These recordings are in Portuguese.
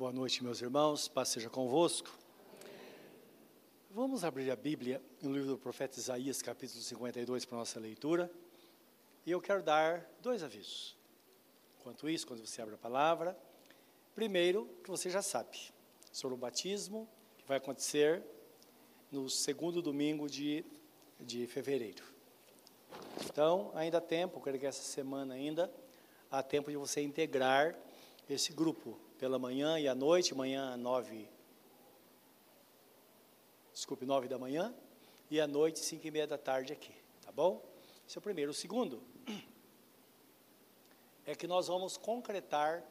Boa noite, meus irmãos, paz seja convosco. Vamos abrir a Bíblia no livro do profeta Isaías, capítulo 52, para nossa leitura. E eu quero dar dois avisos. Enquanto isso, quando você abre a palavra, primeiro, que você já sabe, sobre o batismo, que vai acontecer no segundo domingo de, de fevereiro. Então, ainda há tempo, creio que essa semana ainda, há tempo de você integrar esse grupo pela manhã e à noite, manhã nove, desculpe, nove da manhã, e à noite, cinco e meia da tarde aqui, tá bom? Esse é o primeiro. O segundo é que nós vamos concretar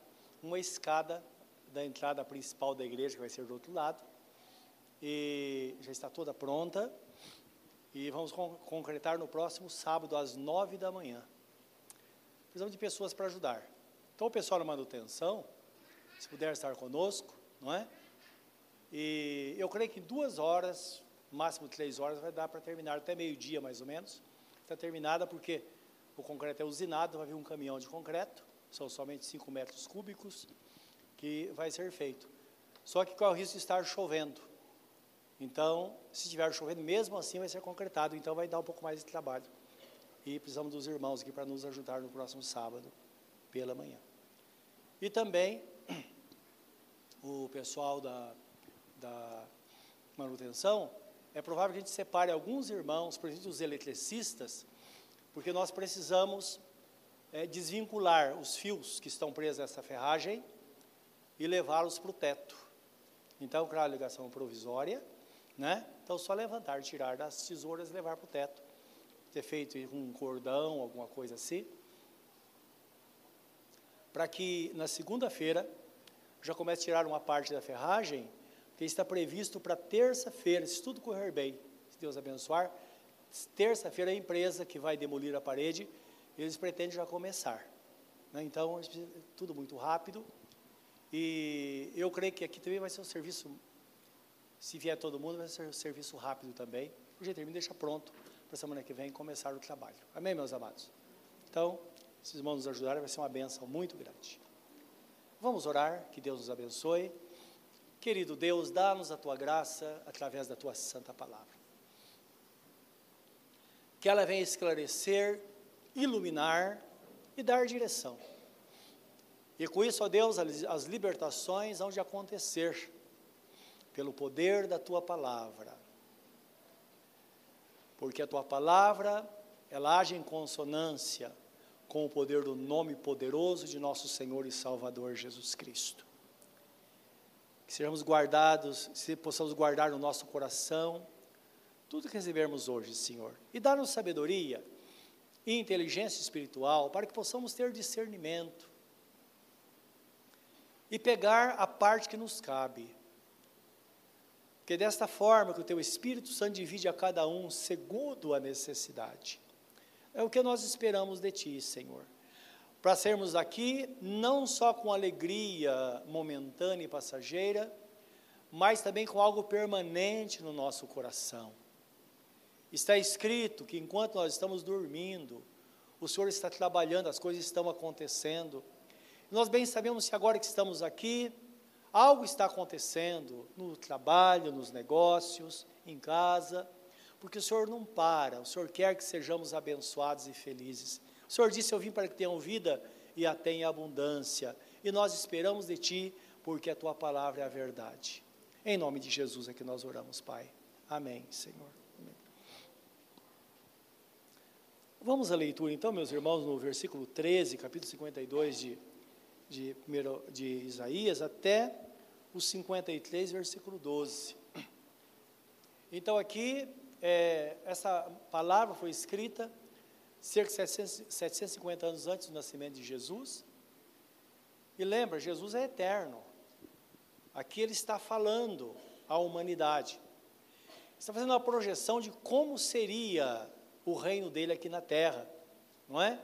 uma escada da entrada principal da igreja, que vai ser do outro lado, e já está toda pronta, e vamos con concretar no próximo sábado, às nove da manhã. Precisamos de pessoas para ajudar. Então, o pessoal da manutenção, se puder estar conosco, não é? E eu creio que em duas horas, máximo três horas, vai dar para terminar, até meio-dia mais ou menos. Está terminada porque o concreto é usinado, vai vir um caminhão de concreto, são somente 5 metros cúbicos, que vai ser feito. Só que corre o risco de estar chovendo. Então, se estiver chovendo, mesmo assim vai ser concretado, então vai dar um pouco mais de trabalho. E precisamos dos irmãos aqui para nos ajudar no próximo sábado, pela manhã. E também o pessoal da, da manutenção, é provável que a gente separe alguns irmãos, por exemplo, os eletricistas, porque nós precisamos é, desvincular os fios que estão presos a essa ferragem e levá-los para o teto. Então, claro, a ligação provisória, né? Então, só levantar, tirar das tesouras e levar para o teto. Ter feito um cordão, alguma coisa assim, para que na segunda-feira já comece a tirar uma parte da ferragem, que está previsto para terça-feira, se tudo correr bem, se Deus abençoar, terça-feira a empresa que vai demolir a parede, eles pretendem já começar. Né? Então, tudo muito rápido, e eu creio que aqui também vai ser um serviço, se vier todo mundo, vai ser um serviço rápido também, o me deixa pronto para semana que vem começar o trabalho. Amém, meus amados? Então, se os irmãos nos ajudarem, vai ser uma benção muito grande. Vamos orar, que Deus nos abençoe. Querido Deus, dá-nos a tua graça através da tua santa palavra. Que ela venha esclarecer, iluminar e dar direção. E com isso, ó Deus, as libertações hão de acontecer pelo poder da tua palavra. Porque a tua palavra, ela age em consonância com o poder do nome poderoso de nosso Senhor e Salvador Jesus Cristo. Que sejamos guardados, se possamos guardar no nosso coração tudo que recebermos hoje, Senhor, e dar-nos sabedoria e inteligência espiritual para que possamos ter discernimento e pegar a parte que nos cabe. Que desta forma que o teu Espírito Santo divide a cada um segundo a necessidade é o que nós esperamos de Ti, Senhor. Para sermos aqui, não só com alegria momentânea e passageira, mas também com algo permanente no nosso coração. Está escrito que enquanto nós estamos dormindo, o Senhor está trabalhando, as coisas estão acontecendo. Nós bem sabemos que agora que estamos aqui, algo está acontecendo no trabalho, nos negócios, em casa porque o Senhor não para, o Senhor quer que sejamos abençoados e felizes. O Senhor disse: Eu vim para que tenham vida e a tenham abundância. E nós esperamos de Ti, porque a Tua palavra é a verdade. Em nome de Jesus é que nós oramos, Pai. Amém, Senhor. Amém. Vamos à leitura, então, meus irmãos, no versículo 13, capítulo 52 de, de, de Isaías, até o 53, versículo 12. Então, aqui é, essa palavra foi escrita cerca de 700, 750 anos antes do nascimento de Jesus. E lembra, Jesus é eterno. Aqui ele está falando à humanidade. Está fazendo uma projeção de como seria o reino dele aqui na terra, não é?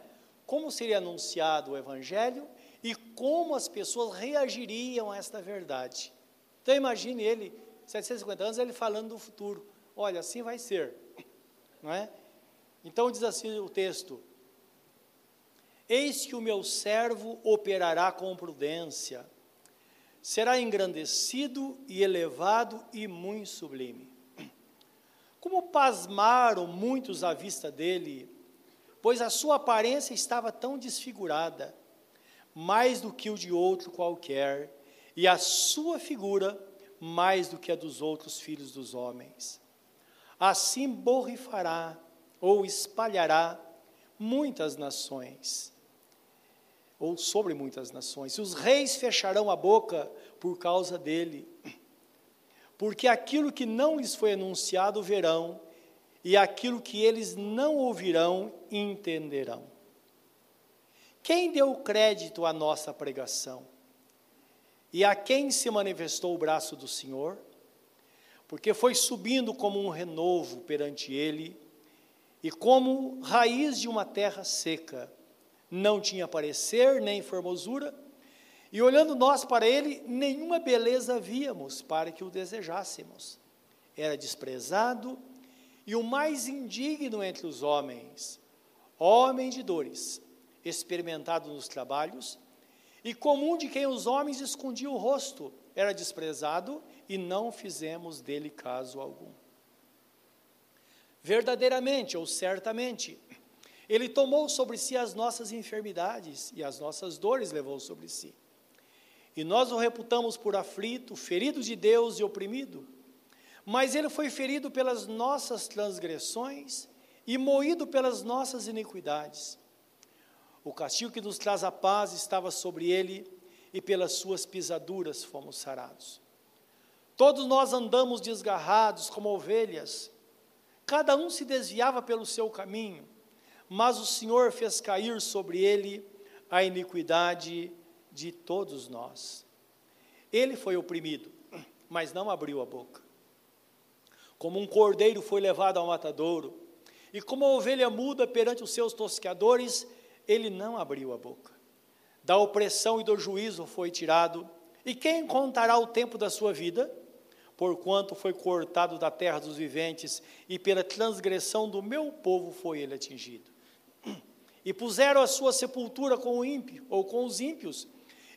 Como seria anunciado o evangelho e como as pessoas reagiriam a esta verdade. Então imagine ele, 750 anos, ele falando do futuro olha, assim vai ser. Não é? Então diz assim o texto: Eis que o meu servo operará com prudência, será engrandecido e elevado e muito sublime. Como pasmaram muitos à vista dele, pois a sua aparência estava tão desfigurada, mais do que o de outro qualquer, e a sua figura mais do que a dos outros filhos dos homens. Assim borrifará ou espalhará muitas nações, ou sobre muitas nações. E os reis fecharão a boca por causa dele, porque aquilo que não lhes foi anunciado verão, e aquilo que eles não ouvirão entenderão. Quem deu crédito à nossa pregação? E a quem se manifestou o braço do Senhor? Porque foi subindo como um renovo perante ele, e como raiz de uma terra seca, não tinha parecer nem formosura, e olhando nós para ele, nenhuma beleza víamos para que o desejássemos. Era desprezado e o mais indigno entre os homens, homem de dores, experimentado nos trabalhos, e comum de quem os homens escondiam o rosto, era desprezado e não fizemos dele caso algum. Verdadeiramente ou certamente, ele tomou sobre si as nossas enfermidades e as nossas dores levou sobre si. E nós o reputamos por aflito, ferido de Deus e oprimido. Mas ele foi ferido pelas nossas transgressões e moído pelas nossas iniquidades. O castigo que nos traz a paz estava sobre ele, e pelas suas pisaduras fomos sarados. Todos nós andamos desgarrados como ovelhas, cada um se desviava pelo seu caminho, mas o Senhor fez cair sobre ele a iniquidade de todos nós. Ele foi oprimido, mas não abriu a boca. Como um cordeiro foi levado ao matadouro, e como a ovelha muda perante os seus tosqueadores, ele não abriu a boca. Da opressão e do juízo foi tirado. E quem contará o tempo da sua vida? Porquanto foi cortado da terra dos viventes, e pela transgressão do meu povo foi ele atingido. E puseram a sua sepultura com o ímpio, ou com os ímpios,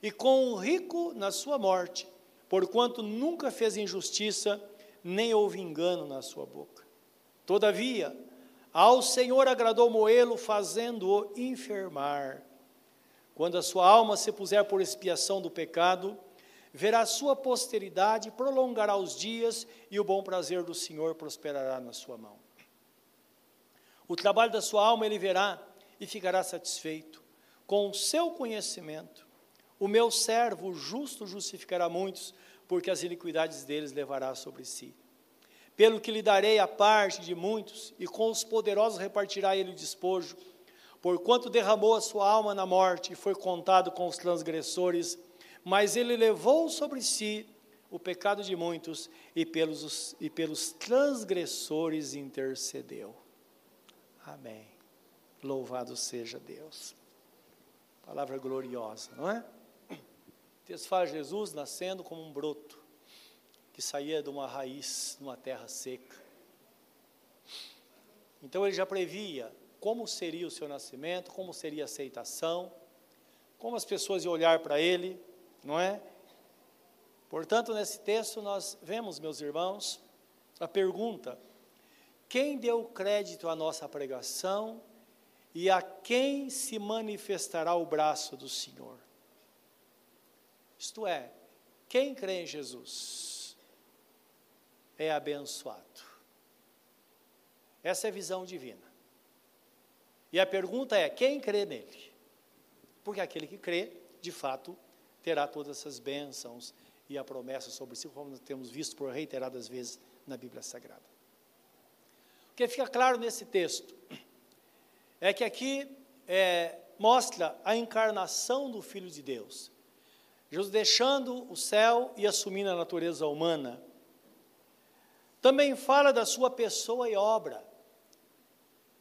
e com o rico na sua morte, porquanto nunca fez injustiça, nem houve engano na sua boca. Todavia, ao Senhor agradou Moelo, fazendo-o enfermar. Quando a sua alma se puser por expiação do pecado, verá sua posteridade, prolongará os dias, e o bom prazer do Senhor prosperará na sua mão. O trabalho da sua alma ele verá e ficará satisfeito. Com o seu conhecimento, o meu servo justo justificará muitos, porque as iniquidades deles levará sobre si pelo que lhe darei a parte de muitos, e com os poderosos repartirá ele o despojo. Porquanto derramou a sua alma na morte e foi contado com os transgressores, mas ele levou sobre si o pecado de muitos e pelos, e pelos transgressores intercedeu. Amém. Louvado seja Deus. Palavra gloriosa, não é? Fala Jesus nascendo como um broto que saía de uma raiz, numa terra seca. Então ele já previa como seria o seu nascimento, como seria a aceitação, como as pessoas iam olhar para ele, não é? Portanto, nesse texto nós vemos, meus irmãos, a pergunta: quem deu crédito à nossa pregação e a quem se manifestará o braço do Senhor? Isto é, quem crê em Jesus? é abençoado. Essa é a visão divina. E a pergunta é: quem crê nele? Porque aquele que crê, de fato, terá todas essas bênçãos e a promessa sobre si, como nós temos visto por reiteradas vezes na Bíblia Sagrada. O que fica claro nesse texto é que aqui é, mostra a encarnação do Filho de Deus. Jesus deixando o céu e assumindo a natureza humana também fala da sua pessoa e obra.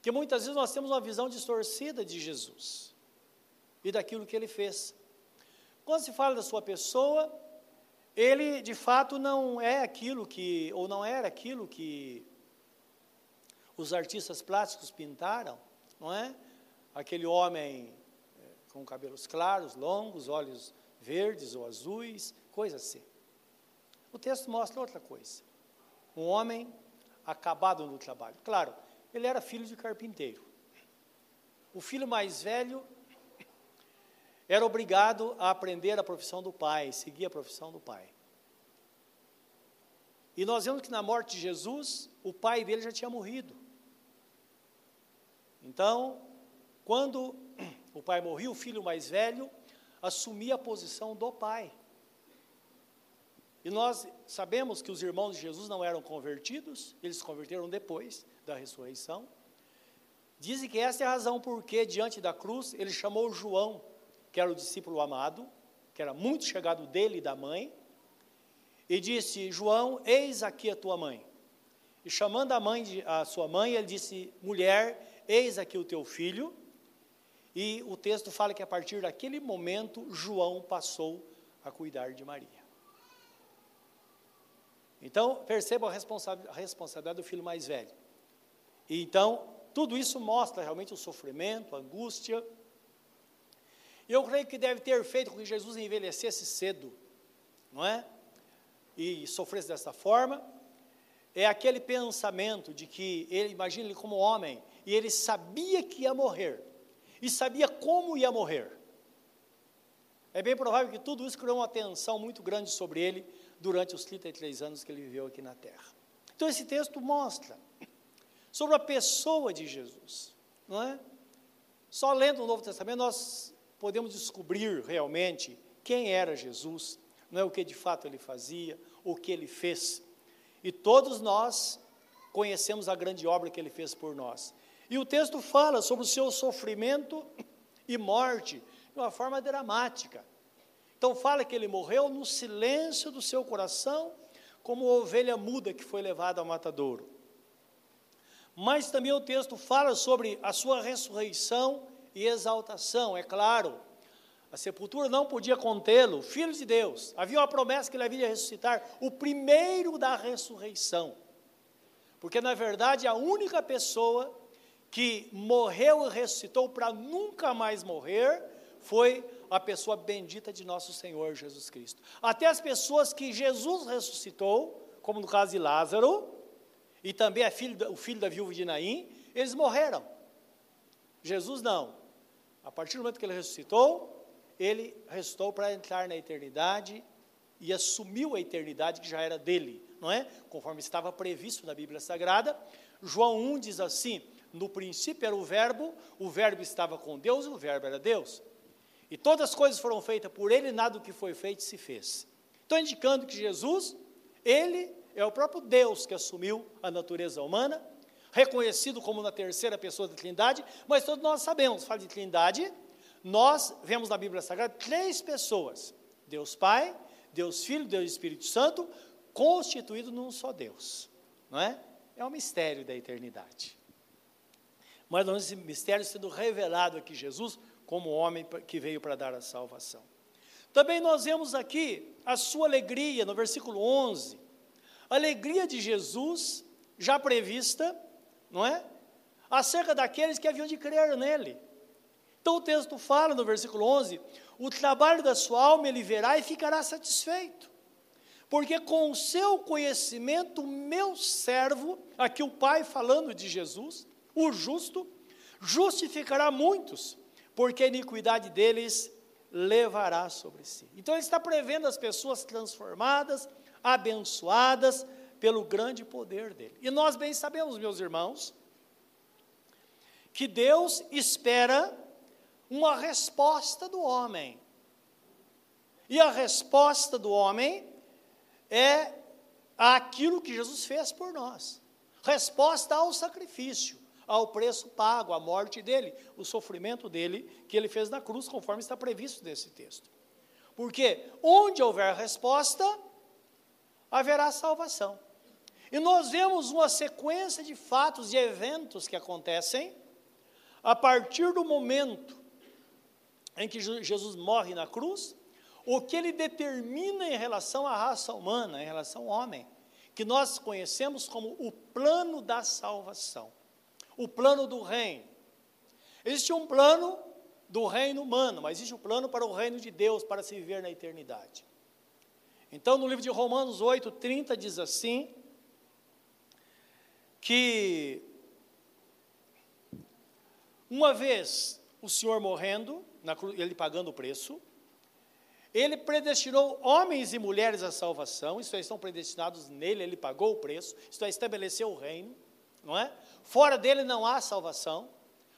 Que muitas vezes nós temos uma visão distorcida de Jesus e daquilo que ele fez. Quando se fala da sua pessoa, ele de fato não é aquilo que, ou não era aquilo que os artistas plásticos pintaram, não é? Aquele homem eh, com cabelos claros, longos, olhos verdes ou azuis, coisa assim. O texto mostra outra coisa. Um homem acabado no trabalho. Claro, ele era filho de carpinteiro. O filho mais velho era obrigado a aprender a profissão do pai, seguir a profissão do pai. E nós vemos que na morte de Jesus, o pai dele já tinha morrido. Então, quando o pai morreu, o filho mais velho assumia a posição do pai. E nós sabemos que os irmãos de Jesus não eram convertidos, eles se converteram depois da ressurreição. Dizem que essa é a razão porque, diante da cruz, ele chamou João, que era o discípulo amado, que era muito chegado dele e da mãe, e disse: João, eis aqui a tua mãe. E chamando a mãe, de, a sua mãe, ele disse: Mulher, eis aqui o teu filho. E o texto fala que a partir daquele momento, João passou a cuidar de Maria. Então, perceba a, a responsabilidade do filho mais velho. E então, tudo isso mostra realmente o sofrimento, a angústia. Eu creio que deve ter feito com que Jesus envelhecesse cedo, não é? E sofresse dessa forma. É aquele pensamento de que ele, imagina ele como homem, e ele sabia que ia morrer, e sabia como ia morrer. É bem provável que tudo isso criou uma tensão muito grande sobre ele durante os 33 anos que ele viveu aqui na terra. Então, esse texto mostra sobre a pessoa de Jesus, não é? Só lendo o Novo Testamento nós podemos descobrir realmente quem era Jesus, não é o que de fato ele fazia, o que ele fez. E todos nós conhecemos a grande obra que ele fez por nós. E o texto fala sobre o seu sofrimento e morte de uma forma dramática. Então fala que ele morreu no silêncio do seu coração, como ovelha muda que foi levada ao matadouro. Mas também o texto fala sobre a sua ressurreição e exaltação, é claro. A sepultura não podia contê-lo, filho de Deus. Havia uma promessa que ele havia de ressuscitar, o primeiro da ressurreição. Porque, na verdade, a única pessoa que morreu e ressuscitou para nunca mais morrer foi a pessoa bendita de nosso Senhor Jesus Cristo. Até as pessoas que Jesus ressuscitou, como no caso de Lázaro, e também filho, o filho da viúva de Naim, eles morreram. Jesus não. A partir do momento que ele ressuscitou, ele ressuscitou para entrar na eternidade e assumiu a eternidade que já era dele, não é? Conforme estava previsto na Bíblia Sagrada. João 1 diz assim: No princípio era o Verbo, o Verbo estava com Deus e o Verbo era Deus. E todas as coisas foram feitas por ele, nada do que foi feito se fez. Então, indicando que Jesus, ele é o próprio Deus que assumiu a natureza humana, reconhecido como na terceira pessoa da Trindade, mas todos nós sabemos, fala de Trindade, nós vemos na Bíblia Sagrada três pessoas: Deus Pai, Deus Filho, Deus Espírito Santo, constituído num só Deus, não é? É o mistério da eternidade. Mas esse mistério sendo revelado aqui Jesus como homem que veio para dar a salvação. Também nós vemos aqui a sua alegria, no versículo 11. A alegria de Jesus, já prevista, não é? Acerca daqueles que haviam de crer nele. Então o texto fala no versículo 11: O trabalho da sua alma ele verá e ficará satisfeito. Porque com o seu conhecimento, meu servo, aqui o Pai falando de Jesus, o justo, justificará muitos porque a iniquidade deles levará sobre si. Então ele está prevendo as pessoas transformadas, abençoadas pelo grande poder dele. E nós bem sabemos, meus irmãos, que Deus espera uma resposta do homem. E a resposta do homem é aquilo que Jesus fez por nós. Resposta ao sacrifício ao preço pago, à morte dele, o sofrimento dele que ele fez na cruz, conforme está previsto nesse texto. Porque onde houver resposta, haverá salvação. E nós vemos uma sequência de fatos e eventos que acontecem a partir do momento em que Jesus morre na cruz, o que ele determina em relação à raça humana, em relação ao homem, que nós conhecemos como o plano da salvação o plano do reino. Existe um plano do reino humano, mas existe o plano para o reino de Deus, para se viver na eternidade. Então, no livro de Romanos 8, 30, diz assim: que uma vez o Senhor morrendo, ele pagando o preço, ele predestinou homens e mulheres à salvação, isto é, estão predestinados nele, ele pagou o preço, isto é, estabeleceu o reino, não é? Fora dele não há salvação,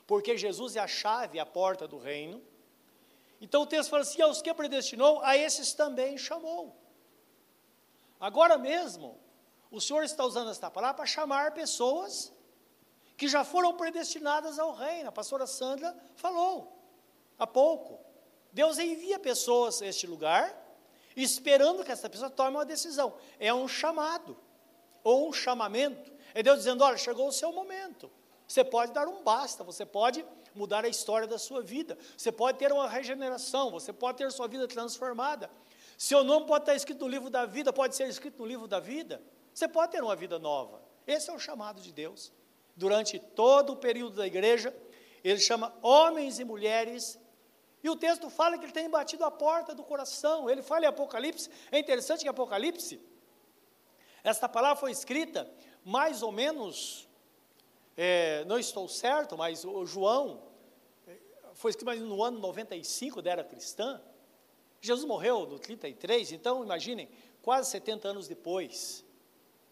porque Jesus é a chave, a porta do reino. Então o texto fala assim: aos que predestinou, a esses também chamou. Agora mesmo, o Senhor está usando esta palavra para chamar pessoas que já foram predestinadas ao reino. A pastora Sandra falou há pouco. Deus envia pessoas a este lugar, esperando que essa pessoa tome uma decisão. É um chamado, ou um chamamento. É Deus dizendo: olha, chegou o seu momento. Você pode dar um basta, você pode mudar a história da sua vida, você pode ter uma regeneração, você pode ter sua vida transformada. Seu nome pode estar escrito no livro da vida, pode ser escrito no livro da vida. Você pode ter uma vida nova. Esse é o chamado de Deus. Durante todo o período da igreja, ele chama homens e mulheres e o texto fala que ele tem batido a porta do coração. Ele fala em Apocalipse. É interessante que Apocalipse, esta palavra foi escrita mais ou menos, é, não estou certo, mas o João, é, foi escrito mais no ano 95 da era cristã. Jesus morreu no 33, então imaginem, quase 70 anos depois.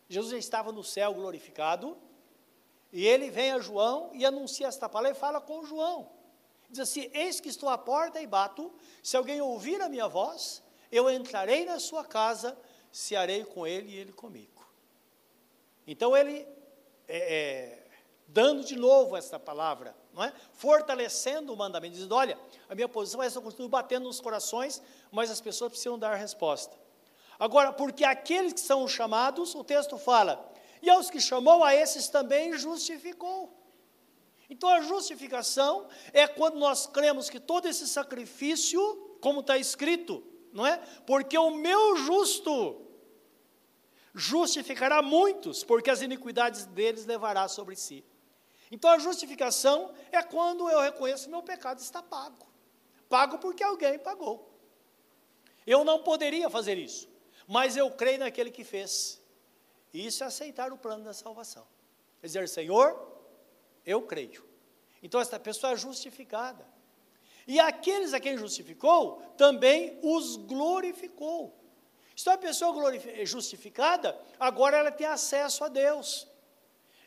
Jesus já estava no céu glorificado, e ele vem a João e anuncia esta palavra e fala com João. Diz assim: Eis que estou à porta e bato, se alguém ouvir a minha voz, eu entrarei na sua casa, cearei com ele e ele comigo. Então ele, é, é, dando de novo esta palavra, não é? fortalecendo o mandamento, dizendo: Olha, a minha posição é essa, eu continuo batendo nos corações, mas as pessoas precisam dar resposta. Agora, porque aqueles que são chamados, o texto fala, e aos que chamou, a esses também justificou. Então a justificação é quando nós cremos que todo esse sacrifício, como está escrito, não é? Porque o meu justo justificará muitos, porque as iniquidades deles levará sobre si. Então a justificação é quando eu reconheço que meu pecado está pago. Pago porque alguém pagou. Eu não poderia fazer isso, mas eu creio naquele que fez. Isso é aceitar o plano da salvação. Quer dizer, Senhor, eu creio. Então, esta pessoa é justificada. E aqueles a quem justificou, também os glorificou. Então, a pessoa justificada, agora ela tem acesso a Deus.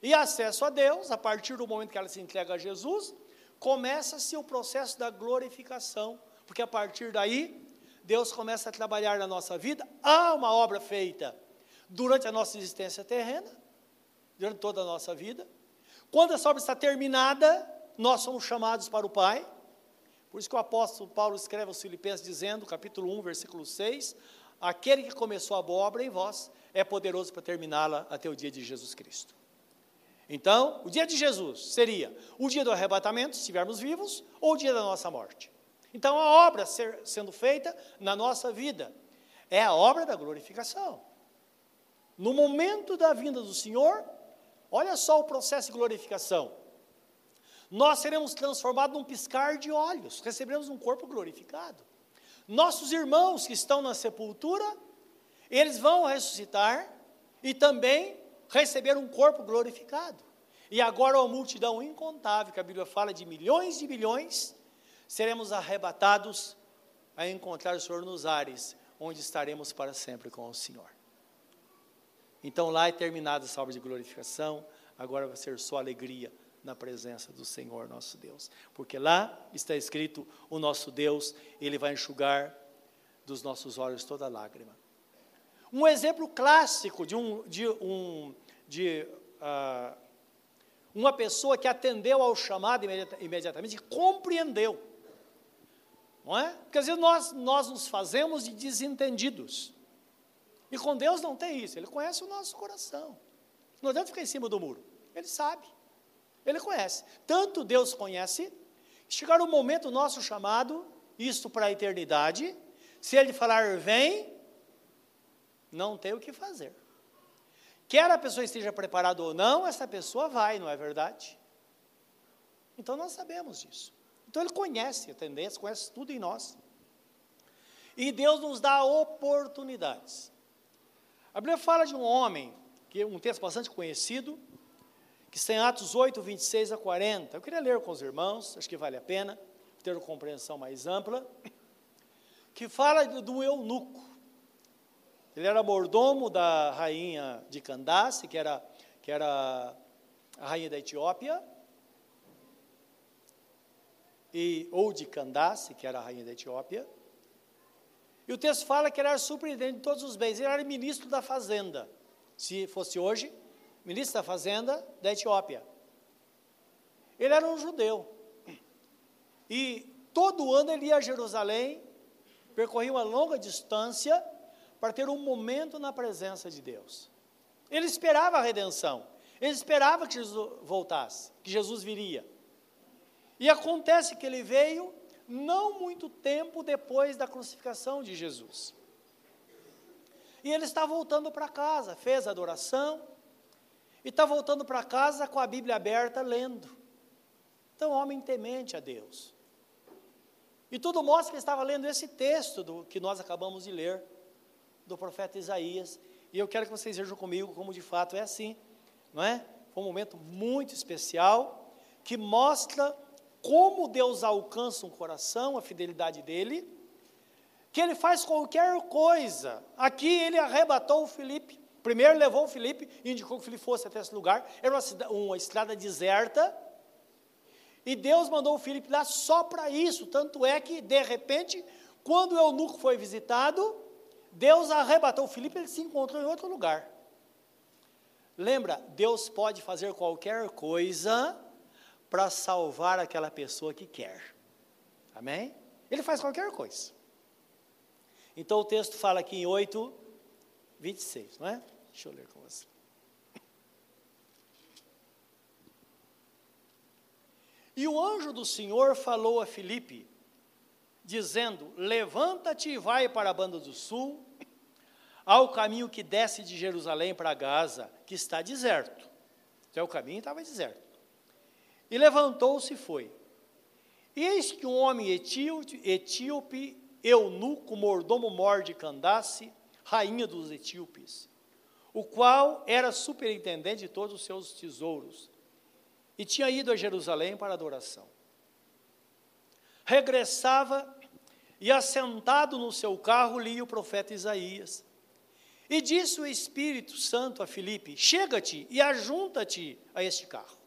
E acesso a Deus, a partir do momento que ela se entrega a Jesus, começa-se o processo da glorificação. Porque a partir daí, Deus começa a trabalhar na nossa vida. Há uma obra feita durante a nossa existência terrena, durante toda a nossa vida quando essa obra está terminada, nós somos chamados para o Pai. Por isso que o apóstolo Paulo escreve aos Filipenses dizendo, capítulo 1, versículo 6, aquele que começou a boa obra em vós é poderoso para terminá-la até o dia de Jesus Cristo. Então, o dia de Jesus seria o dia do arrebatamento, se estivermos vivos, ou o dia da nossa morte. Então, a obra ser, sendo feita na nossa vida é a obra da glorificação. No momento da vinda do Senhor, Olha só o processo de glorificação. Nós seremos transformados num piscar de olhos, receberemos um corpo glorificado. Nossos irmãos que estão na sepultura, eles vão ressuscitar e também receber um corpo glorificado. E agora uma multidão incontável, que a Bíblia fala de milhões de milhões, seremos arrebatados a encontrar o Senhor nos ares, onde estaremos para sempre com o Senhor. Então lá é terminada essa obra de glorificação, agora vai ser só alegria na presença do Senhor nosso Deus. Porque lá está escrito: o nosso Deus, Ele vai enxugar dos nossos olhos toda lágrima. Um exemplo clássico de, um, de, um, de uh, uma pessoa que atendeu ao chamado imediatamente, que compreendeu. Não é? Porque às vezes nós, nós nos fazemos de desentendidos. E com Deus não tem isso, Ele conhece o nosso coração. Não adianta ficar em cima do muro, Ele sabe, Ele conhece. Tanto Deus conhece, chegar o momento nosso chamado, isto para a eternidade, se Ele falar vem, não tem o que fazer. Quer a pessoa esteja preparada ou não, essa pessoa vai, não é verdade? Então nós sabemos disso. Então ele conhece a tendência, conhece tudo em nós. E Deus nos dá oportunidades. A Bíblia fala de um homem, que é um texto bastante conhecido, que está em Atos 8, 26 a 40. Eu queria ler com os irmãos, acho que vale a pena ter uma compreensão mais ampla, que fala do eunuco. Ele era mordomo da rainha de Candace, que era, que era a rainha da Etiópia, e, ou de Candace, que era a rainha da Etiópia. E o texto fala que ele era surpreendente de todos os bens. Ele era ministro da fazenda. Se fosse hoje, ministro da fazenda da Etiópia. Ele era um judeu. E todo ano ele ia a Jerusalém, percorria uma longa distância para ter um momento na presença de Deus. Ele esperava a redenção. Ele esperava que Jesus voltasse, que Jesus viria. E acontece que ele veio não muito tempo depois da crucificação de Jesus. E ele está voltando para casa, fez a adoração, e está voltando para casa com a Bíblia aberta, lendo. Então, homem temente a Deus. E tudo mostra que ele estava lendo esse texto do, que nós acabamos de ler, do profeta Isaías. E eu quero que vocês vejam comigo como de fato é assim, não é? Foi um momento muito especial que mostra como Deus alcança um coração, a fidelidade dele, que ele faz qualquer coisa. Aqui ele arrebatou o Felipe. Primeiro levou o Felipe e indicou que o fosse até esse lugar. Era uma, uma estrada deserta. E Deus mandou o Felipe lá só para isso. Tanto é que, de repente, quando o eunuco foi visitado, Deus arrebatou o Felipe e ele se encontrou em outro lugar. Lembra, Deus pode fazer qualquer coisa para salvar aquela pessoa que quer. Amém? Ele faz qualquer coisa. Então o texto fala aqui em 8, 26, não é? Deixa eu ler com você. E o anjo do Senhor falou a Filipe, dizendo: Levanta-te e vai para a banda do sul, ao caminho que desce de Jerusalém para Gaza, que está deserto. Então o caminho estava deserto. E levantou-se e foi. Eis que um homem etíope, etíope eunuco, mordomo mor de Candace, rainha dos etíopes, o qual era superintendente de todos os seus tesouros, e tinha ido a Jerusalém para adoração. Regressava e, assentado no seu carro, lia o profeta Isaías. E disse o Espírito Santo a Filipe: Chega-te e ajunta-te a este carro.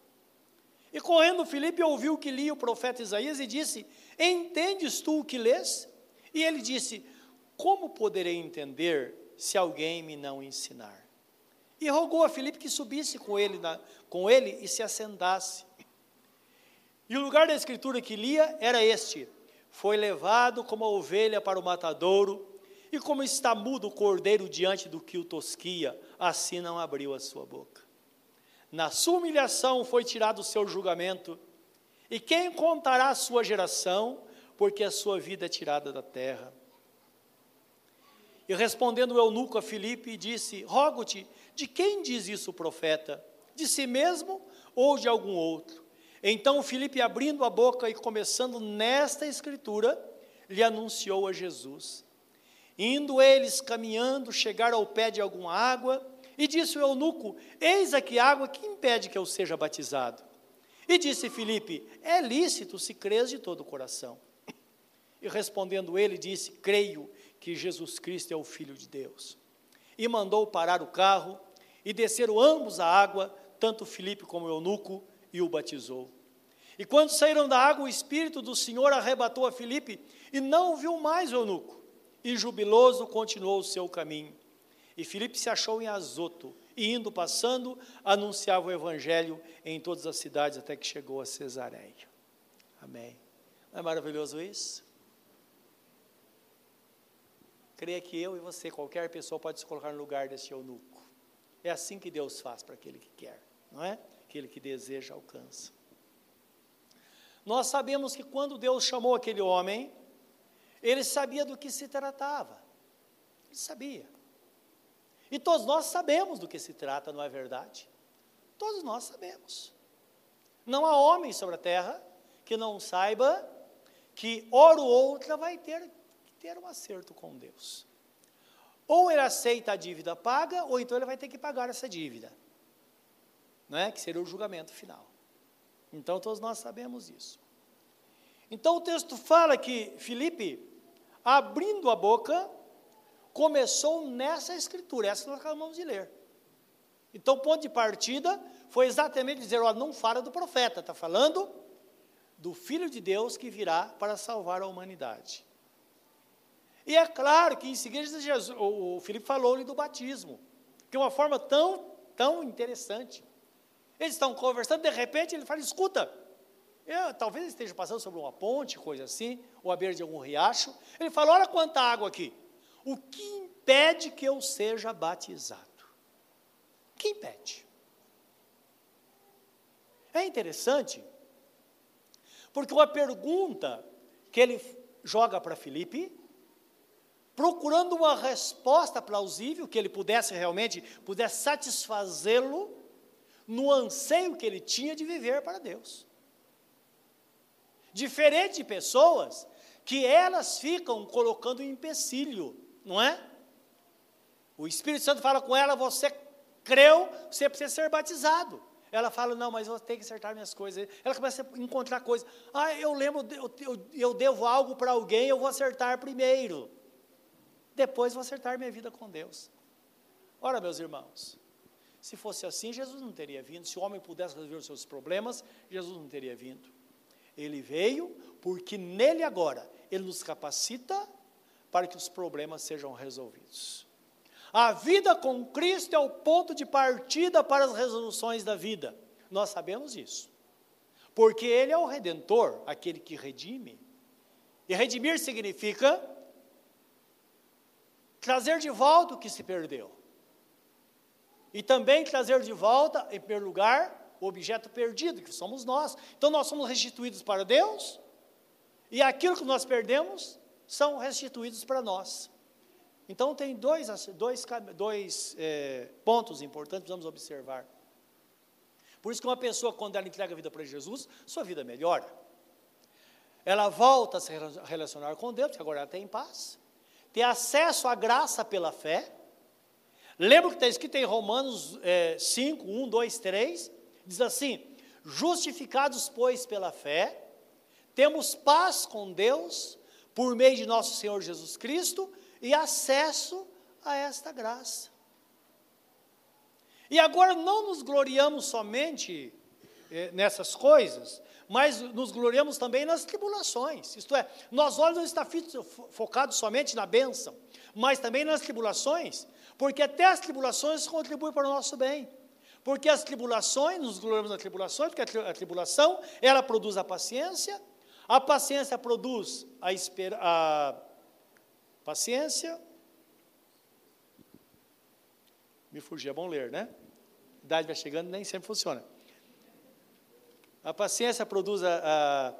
E correndo Filipe ouviu que lia o profeta Isaías e disse: Entendes tu o que lês? E ele disse: Como poderei entender se alguém me não ensinar? E rogou a Filipe que subisse com ele, na, com ele e se assentasse. E o lugar da escritura que lia era este: Foi levado como a ovelha para o matadouro, e como está mudo o cordeiro diante do que o tosquia, assim não abriu a sua boca. Na sua humilhação foi tirado o seu julgamento. E quem contará a sua geração, porque a sua vida é tirada da terra? E respondendo o eunuco a Filipe, disse: Rogo-te, de quem diz isso o profeta? De si mesmo ou de algum outro? Então Filipe, abrindo a boca e começando nesta escritura, lhe anunciou a Jesus. Indo eles caminhando, chegaram ao pé de alguma água, e disse o eunuco: Eis aqui água que impede que eu seja batizado. E disse Filipe: É lícito se crês de todo o coração. E respondendo ele, disse: Creio que Jesus Cristo é o Filho de Deus. E mandou parar o carro, e desceram ambos a água, tanto Filipe como o eunuco, e o batizou. E quando saíram da água, o Espírito do Senhor arrebatou a Filipe, e não viu mais o eunuco, e jubiloso continuou o seu caminho. E Filipe se achou em Azoto, e indo passando, anunciava o evangelho em todas as cidades até que chegou a Cesareia. Amém. Não é maravilhoso isso? Creia que eu e você, qualquer pessoa, pode se colocar no lugar desse eunuco. É assim que Deus faz para aquele que quer, não é? Aquele que deseja, alcança. Nós sabemos que quando Deus chamou aquele homem, ele sabia do que se tratava. Ele sabia. E todos nós sabemos do que se trata, não é verdade? Todos nós sabemos. Não há homem sobre a terra que não saiba que, hora ou outra, vai ter que ter um acerto com Deus. Ou ele aceita a dívida paga, ou então ele vai ter que pagar essa dívida. Não é? Que seria o julgamento final. Então todos nós sabemos isso. Então o texto fala que Filipe, abrindo a boca, começou nessa escritura, essa que nós acabamos de ler. Então o ponto de partida foi exatamente dizer: ó, não fala do profeta, está falando do Filho de Deus que virá para salvar a humanidade. E é claro que em seguida Jesus, o, o Filipe falou-lhe do batismo, que é uma forma tão, tão interessante. Eles estão conversando, de repente ele fala: escuta, eu, talvez esteja passando sobre uma ponte, coisa assim, ou à beira de algum riacho. Ele fala: olha quanta água aqui. O que impede que eu seja batizado? O que impede? É interessante, porque uma pergunta que ele joga para Filipe, procurando uma resposta plausível, que ele pudesse realmente, pudesse satisfazê-lo no anseio que ele tinha de viver para Deus. Diferente de pessoas que elas ficam colocando empecilho, não é? O Espírito Santo fala com ela, você creu, você precisa ser batizado. Ela fala, não, mas eu tenho que acertar minhas coisas. Ela começa a encontrar coisas. Ah, eu lembro, eu, eu devo algo para alguém, eu vou acertar primeiro. Depois vou acertar minha vida com Deus. Ora, meus irmãos, se fosse assim, Jesus não teria vindo. Se o homem pudesse resolver os seus problemas, Jesus não teria vindo. Ele veio porque nele agora, ele nos capacita para que os problemas sejam resolvidos. A vida com Cristo é o ponto de partida para as resoluções da vida. Nós sabemos isso. Porque Ele é o redentor, aquele que redime. E redimir significa trazer de volta o que se perdeu. E também trazer de volta, em primeiro lugar, o objeto perdido, que somos nós. Então nós somos restituídos para Deus, e aquilo que nós perdemos são restituídos para nós. Então, tem dois, dois, dois é, pontos importantes que precisamos observar. Por isso que uma pessoa, quando ela entrega a vida para Jesus, sua vida melhora. Ela volta a se relacionar com Deus, porque agora ela tem paz. Tem acesso à graça pela fé. Lembra que está escrito em Romanos é, 5, 1, 2, 3? Diz assim: Justificados, pois, pela fé, temos paz com Deus, por meio de nosso Senhor Jesus Cristo, e acesso a esta graça. E agora não nos gloriamos somente eh, nessas coisas, mas nos gloriamos também nas tribulações. Isto é, nós olhos não está focado somente na bênção, mas também nas tribulações, porque até as tribulações contribuem para o nosso bem. Porque as tribulações, nos gloriamos nas tribulações, porque a tribulação, ela produz a paciência, a paciência produz a, a Paciência. Me fugia, é bom ler, né? A idade vai chegando, nem sempre funciona. A paciência produz a, a,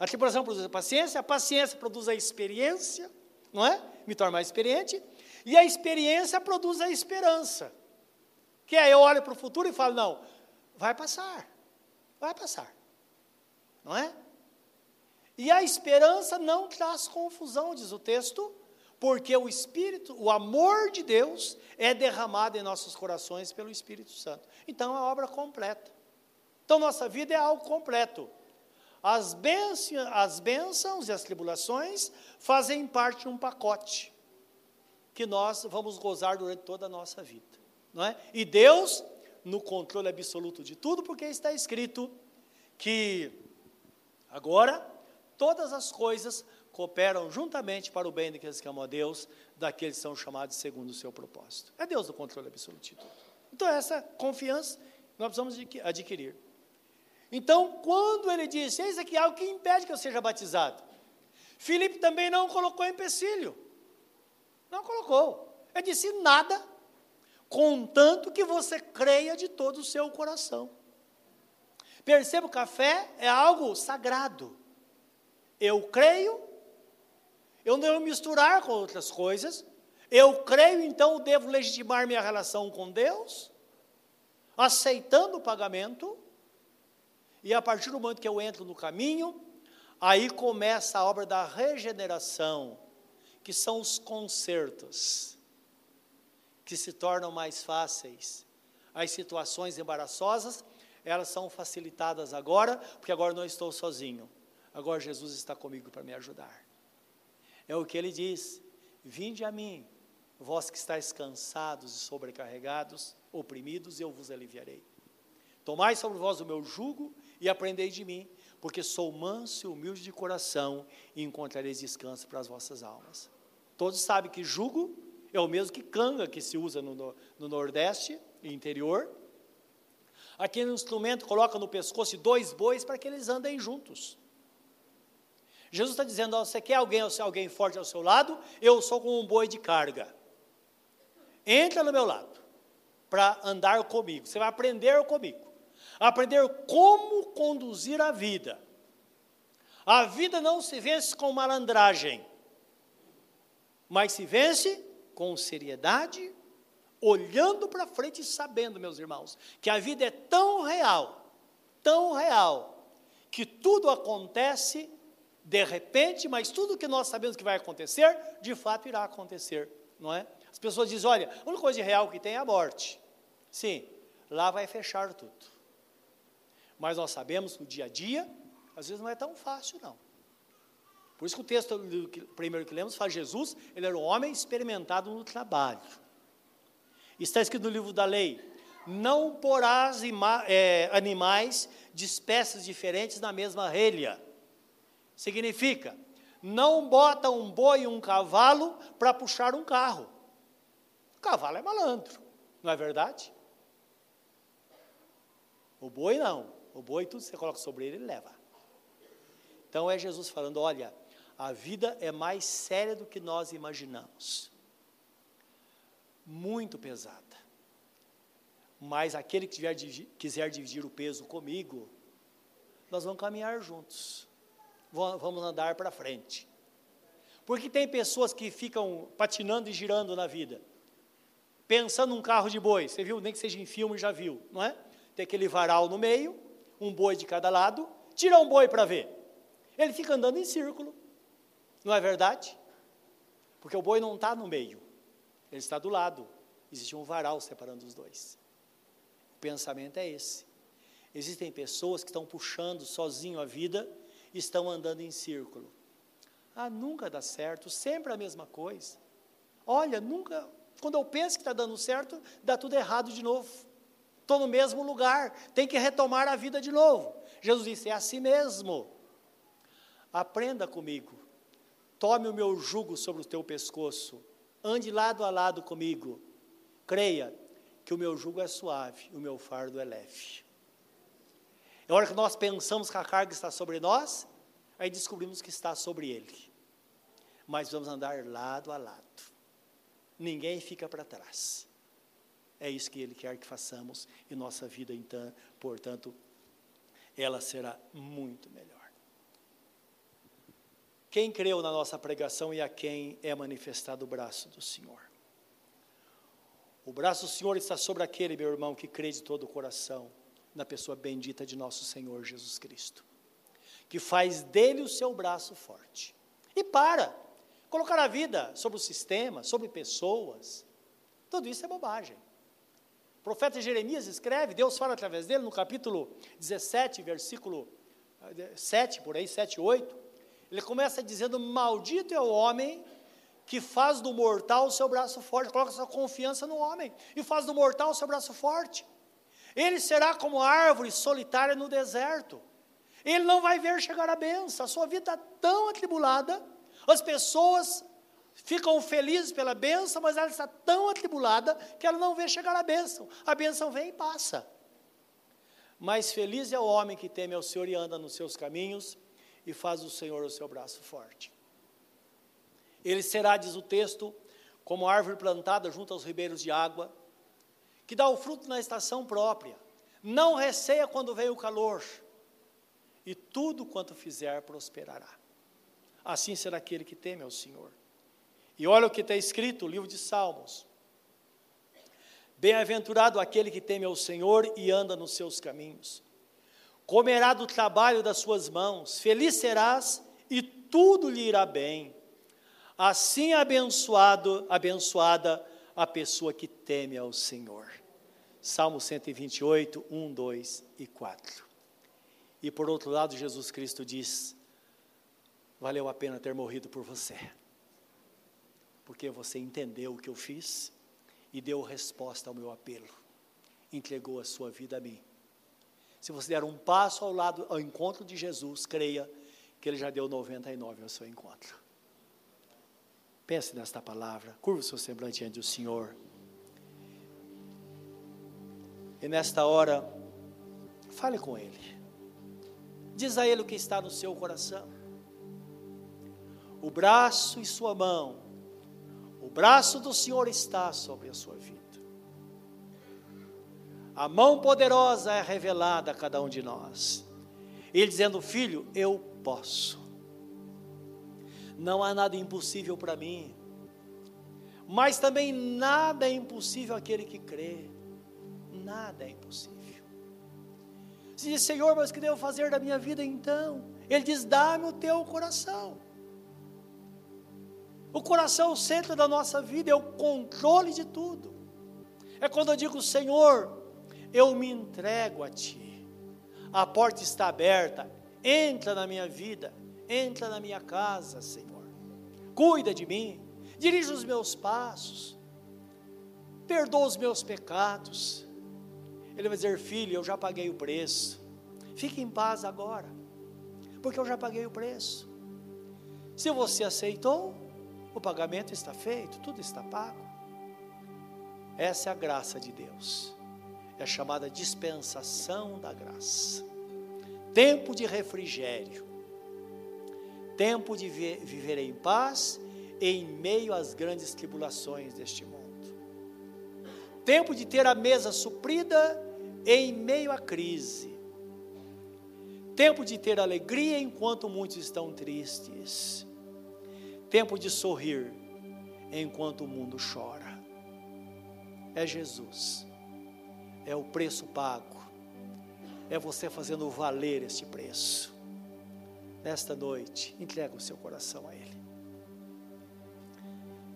a tribulação produz a paciência, a paciência produz a experiência, não é? Me torna mais experiente. E a experiência produz a esperança. Que é eu olho para o futuro e falo, não, vai passar, vai passar. Não é? E a esperança não traz confusão, diz o texto, porque o Espírito, o amor de Deus é derramado em nossos corações pelo Espírito Santo. Então é obra completa. Então nossa vida é algo completo. As, bênçãos, as bênçãos e as tribulações fazem parte de um pacote que nós vamos gozar durante toda a nossa vida. Não é? E Deus, no controle absoluto de tudo, porque está escrito que agora todas as coisas cooperam juntamente para o bem daqueles que amam a Deus, daqueles que são chamados segundo o seu propósito. É Deus o controle absoluto de tudo. Então, essa confiança nós precisamos adquirir. Então, quando ele disse, eis aqui algo que impede que eu seja batizado, Filipe também não colocou empecilho. Não colocou. Ele disse nada, contanto que você creia de todo o seu coração. Perceba que a fé é algo sagrado. Eu creio, eu não devo misturar com outras coisas. Eu creio, então devo legitimar minha relação com Deus, aceitando o pagamento, e a partir do momento que eu entro no caminho, Aí começa a obra da regeneração, que são os concertos, que se tornam mais fáceis. As situações embaraçosas, elas são facilitadas agora, porque agora não estou sozinho. Agora Jesus está comigo para me ajudar. É o que ele diz: Vinde a mim, vós que estáis cansados e sobrecarregados, oprimidos, eu vos aliviarei. Tomai sobre vós o meu jugo e aprendei de mim, porque sou manso e humilde de coração, e encontrareis descanso para as vossas almas. Todos sabem que jugo é o mesmo que canga que se usa no, no, no Nordeste e interior. Aquele instrumento coloca no pescoço dois bois para que eles andem juntos. Jesus está dizendo: ó, você quer alguém, alguém forte ao seu lado? Eu sou como um boi de carga. Entra no meu lado para andar comigo. Você vai aprender comigo aprender como conduzir a vida. A vida não se vence com malandragem, mas se vence com seriedade, olhando para frente e sabendo, meus irmãos, que a vida é tão real, tão real, que tudo acontece de repente, mas tudo que nós sabemos que vai acontecer, de fato irá acontecer, não é? As pessoas dizem: olha, a única coisa real que tem é a morte. Sim, lá vai fechar tudo. Mas nós sabemos que o dia a dia, às vezes não é tão fácil, não. Por isso que o texto primeiro que lemos fala Jesus, ele era um homem experimentado no trabalho. Está escrito no livro da lei: não porás é, animais de espécies diferentes na mesma relha. Significa, não bota um boi e um cavalo para puxar um carro. O cavalo é malandro, não é verdade? O boi não. O boi, tudo que você coloca sobre ele, ele leva. Então é Jesus falando: olha, a vida é mais séria do que nós imaginamos. Muito pesada. Mas aquele que tiver, quiser dividir o peso comigo, nós vamos caminhar juntos. Vamos andar para frente. Porque tem pessoas que ficam patinando e girando na vida. Pensando num carro de boi, você viu, nem que seja em filme, já viu, não é? Tem aquele varal no meio, um boi de cada lado, tira um boi para ver. Ele fica andando em círculo, não é verdade? Porque o boi não está no meio, ele está do lado. Existe um varal separando os dois. O pensamento é esse. Existem pessoas que estão puxando sozinho a vida e estão andando em círculo. Ah, nunca dá certo, sempre a mesma coisa. Olha, nunca, quando eu penso que está dando certo, dá tudo errado de novo estou no mesmo lugar, tem que retomar a vida de novo. Jesus disse: é assim mesmo. Aprenda comigo, tome o meu jugo sobre o teu pescoço, ande lado a lado comigo, creia que o meu jugo é suave, o meu fardo é leve. É hora que nós pensamos que a carga está sobre nós, aí descobrimos que está sobre ele. Mas vamos andar lado a lado. Ninguém fica para trás. É isso que Ele quer que façamos e nossa vida, então, portanto, ela será muito melhor. Quem creu na nossa pregação e a quem é manifestado o braço do Senhor? O braço do Senhor está sobre aquele, meu irmão, que crê de todo o coração na pessoa bendita de nosso Senhor Jesus Cristo, que faz dele o seu braço forte. E para colocar a vida sobre o sistema, sobre pessoas, tudo isso é bobagem profeta Jeremias escreve, Deus fala através dele no capítulo 17, versículo 7, eh, por aí, 7, 8. Ele começa dizendo: Maldito é o homem que faz do mortal o seu braço forte, coloca sua confiança no homem e faz do mortal o seu braço forte. Ele será como árvore solitária no deserto. Ele não vai ver chegar a benção. A sua vida está tão atribulada, as pessoas ficam felizes pela bênção, mas ela está tão atribulada que ela não vê chegar a bênção. A bênção vem e passa. Mas feliz é o homem que teme ao Senhor e anda nos seus caminhos e faz o Senhor o seu braço forte. Ele será, diz o texto, como árvore plantada junto aos ribeiros de água, que dá o fruto na estação própria, não receia quando vem o calor, e tudo quanto fizer prosperará. Assim será aquele que teme ao Senhor. E olha o que está escrito no livro de Salmos. Bem-aventurado aquele que teme ao Senhor e anda nos seus caminhos. Comerá do trabalho das suas mãos, feliz serás e tudo lhe irá bem. Assim abençoado, abençoada a pessoa que teme ao Senhor. Salmo 128, 1, 2 e 4. E por outro lado, Jesus Cristo diz: valeu a pena ter morrido por você, porque você entendeu o que eu fiz e deu resposta ao meu apelo, entregou a sua vida a mim. Se você der um passo ao lado, ao encontro de Jesus, creia que ele já deu 99 ao seu encontro. Pense nesta palavra, curva o seu semblante diante do Senhor. E nesta hora, fale com Ele. Diz a Ele o que está no seu coração. O braço e sua mão, o braço do Senhor está sobre a sua vida. A mão poderosa é revelada a cada um de nós. Ele dizendo: Filho, eu posso. Não há nada impossível para mim. Mas também nada é impossível àquele que crê. Nada é impossível. Se diz, Senhor, mas o que devo fazer da minha vida então? Ele diz: dá-me o teu coração. O coração é o centro da nossa vida, é o controle de tudo. É quando eu digo, Senhor, eu me entrego a Ti. A porta está aberta, entra na minha vida, entra na minha casa, Senhor. Cuida de mim, dirige os meus passos, perdoa os meus pecados. Ele vai dizer, filho, eu já paguei o preço. Fique em paz agora, porque eu já paguei o preço. Se você aceitou, o pagamento está feito, tudo está pago. Essa é a graça de Deus. É chamada dispensação da graça. Tempo de refrigério. Tempo de viver em paz em meio às grandes tribulações deste mundo. Tempo de ter a mesa suprida em meio à crise. Tempo de ter alegria enquanto muitos estão tristes. Tempo de sorrir enquanto o mundo chora. É Jesus. É o preço pago. É você fazendo valer este preço. Nesta noite, entrega o seu coração a Ele.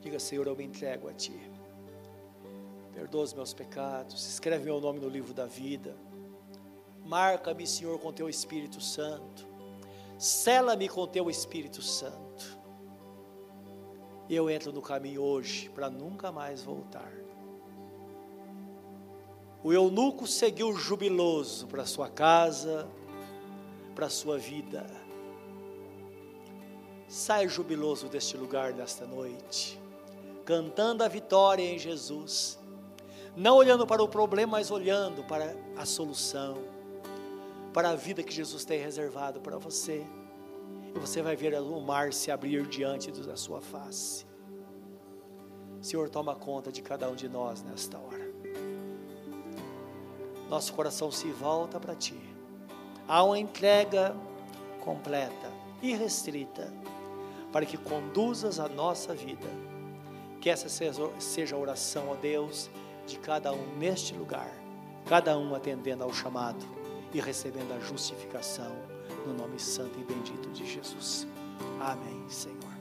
Diga, Senhor, eu me entrego a Ti. Perdoa os meus pecados, escreve meu nome no livro da vida. Marca-me, Senhor, com Teu Espírito Santo. Sela-me com Teu Espírito Santo. Eu entro no caminho hoje para nunca mais voltar. O eunuco seguiu jubiloso para sua casa, para sua vida. Sai jubiloso deste lugar nesta noite cantando a vitória em Jesus, não olhando para o problema, mas olhando para a solução, para a vida que Jesus tem reservado para você. E você vai ver o mar se abrir diante da sua face. Senhor, toma conta de cada um de nós nesta hora. Nosso coração se volta para Ti. Há uma entrega completa, irrestrita, para que conduzas a nossa vida que essa seja a oração, ó Deus, de cada um neste lugar, cada um atendendo ao chamado e recebendo a justificação no nome santo e bendito de Jesus. Amém, Senhor.